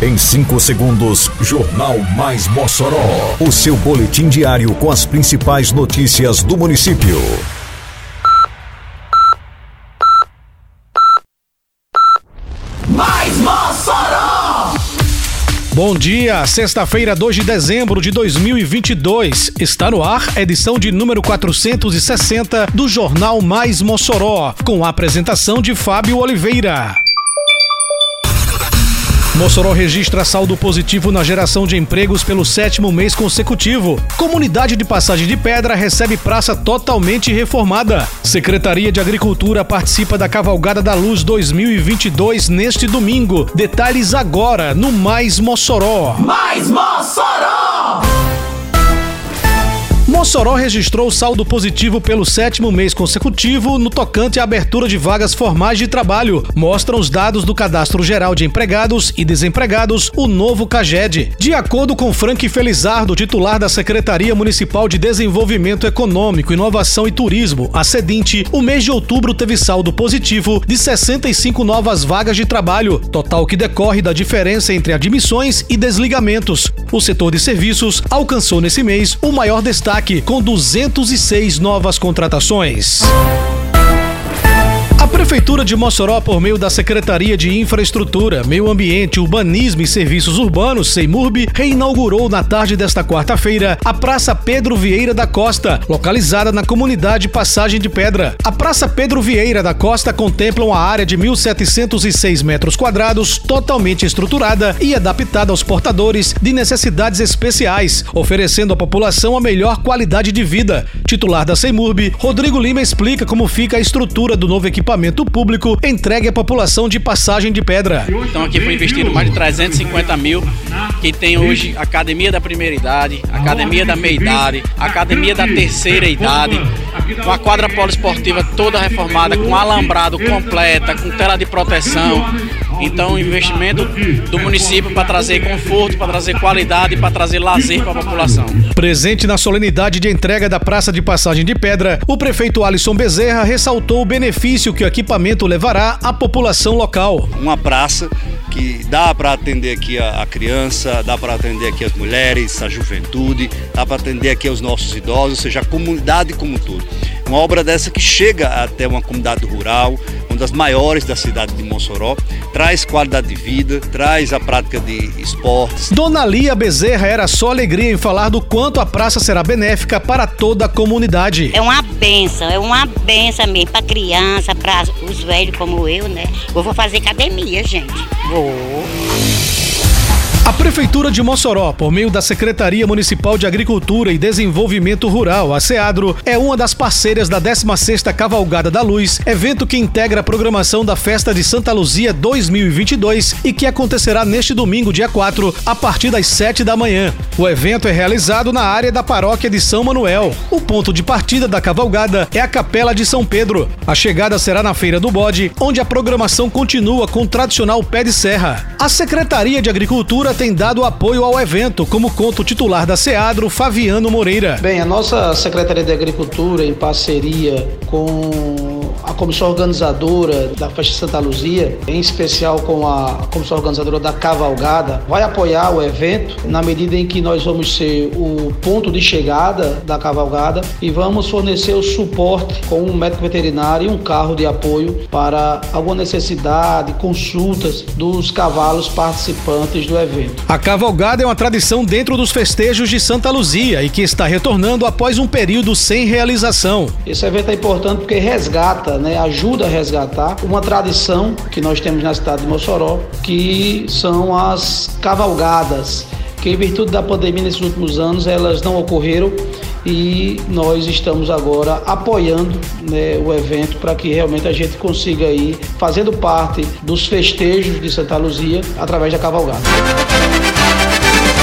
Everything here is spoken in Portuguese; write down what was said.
Em 5 segundos, Jornal Mais Mossoró. O seu boletim diário com as principais notícias do município. Mais Mossoró! Bom dia, sexta-feira, 2 de dezembro de 2022. Está no ar, edição de número 460 do Jornal Mais Mossoró, com a apresentação de Fábio Oliveira. Mossoró registra saldo positivo na geração de empregos pelo sétimo mês consecutivo. Comunidade de Passagem de Pedra recebe praça totalmente reformada. Secretaria de Agricultura participa da Cavalgada da Luz 2022 neste domingo. Detalhes agora no Mais Mossoró. Mais Mossoró! Mossoró registrou saldo positivo pelo sétimo mês consecutivo no tocante à abertura de vagas formais de trabalho. Mostram os dados do Cadastro Geral de Empregados e Desempregados, o novo CAGED. De acordo com Frank Felizardo, titular da Secretaria Municipal de Desenvolvimento Econômico, Inovação e Turismo, a SEDINTE, o mês de outubro teve saldo positivo de 65 novas vagas de trabalho, total que decorre da diferença entre admissões e desligamentos. O setor de serviços alcançou nesse mês o maior destaque com 206 novas contratações. Prefeitura de Mossoró, por meio da Secretaria de Infraestrutura, Meio Ambiente, Urbanismo e Serviços Urbanos, SEIMURB, reinaugurou na tarde desta quarta-feira a Praça Pedro Vieira da Costa, localizada na comunidade Passagem de Pedra. A Praça Pedro Vieira da Costa contempla uma área de 1.706 metros quadrados, totalmente estruturada e adaptada aos portadores de necessidades especiais, oferecendo à população a melhor qualidade de vida. Titular da SEIMURB, Rodrigo Lima explica como fica a estrutura do novo equipamento público entregue à população de Passagem de Pedra. Então aqui foi investido mais de 350 mil, que tem hoje Academia da Primeira Idade, Academia da Meia Idade, Academia da Terceira Idade, com a quadra poliesportiva toda reformada, com alambrado completa, com tela de proteção. Então, o investimento do município para trazer conforto, para trazer qualidade, para trazer lazer para a população. Presente na solenidade de entrega da Praça de Passagem de Pedra, o prefeito Alisson Bezerra ressaltou o benefício que o equipamento levará à população local. Uma praça que dá para atender aqui a, a criança, dá para atender aqui as mulheres, a juventude, dá para atender aqui os nossos idosos, ou seja, a comunidade como um todo. Uma obra dessa que chega até uma comunidade rural, das maiores da cidade de Mossoró, traz qualidade de vida, traz a prática de esportes. Dona Lia Bezerra era só alegria em falar do quanto a praça será benéfica para toda a comunidade. É uma benção, é uma benção mesmo para criança, para os velhos como eu, né? Eu vou fazer academia, gente. Vou. A Prefeitura de Mossoró, por meio da Secretaria Municipal de Agricultura e Desenvolvimento Rural, a SEADRO, é uma das parceiras da 16ª Cavalgada da Luz, evento que integra a programação da Festa de Santa Luzia 2022 e que acontecerá neste domingo, dia 4, a partir das 7 da manhã. O evento é realizado na área da paróquia de São Manuel. O ponto de partida da cavalgada é a Capela de São Pedro. A chegada será na Feira do Bode, onde a programação continua com o tradicional pé de serra. A Secretaria de Agricultura tem dado apoio ao evento, como conta o titular da SEADRO, Fabiano Moreira. Bem, a nossa Secretaria de Agricultura, em parceria com comissão organizadora da Festa Santa Luzia, em especial com a comissão organizadora da Cavalgada, vai apoiar o evento na medida em que nós vamos ser o ponto de chegada da cavalgada e vamos fornecer o suporte com um médico veterinário e um carro de apoio para alguma necessidade, consultas dos cavalos participantes do evento. A cavalgada é uma tradição dentro dos festejos de Santa Luzia e que está retornando após um período sem realização. Esse evento é importante porque resgata, né, ajuda a resgatar uma tradição que nós temos na cidade de Mossoró, que são as cavalgadas, que em virtude da pandemia nesses últimos anos elas não ocorreram e nós estamos agora apoiando né, o evento para que realmente a gente consiga ir fazendo parte dos festejos de Santa Luzia através da cavalgada.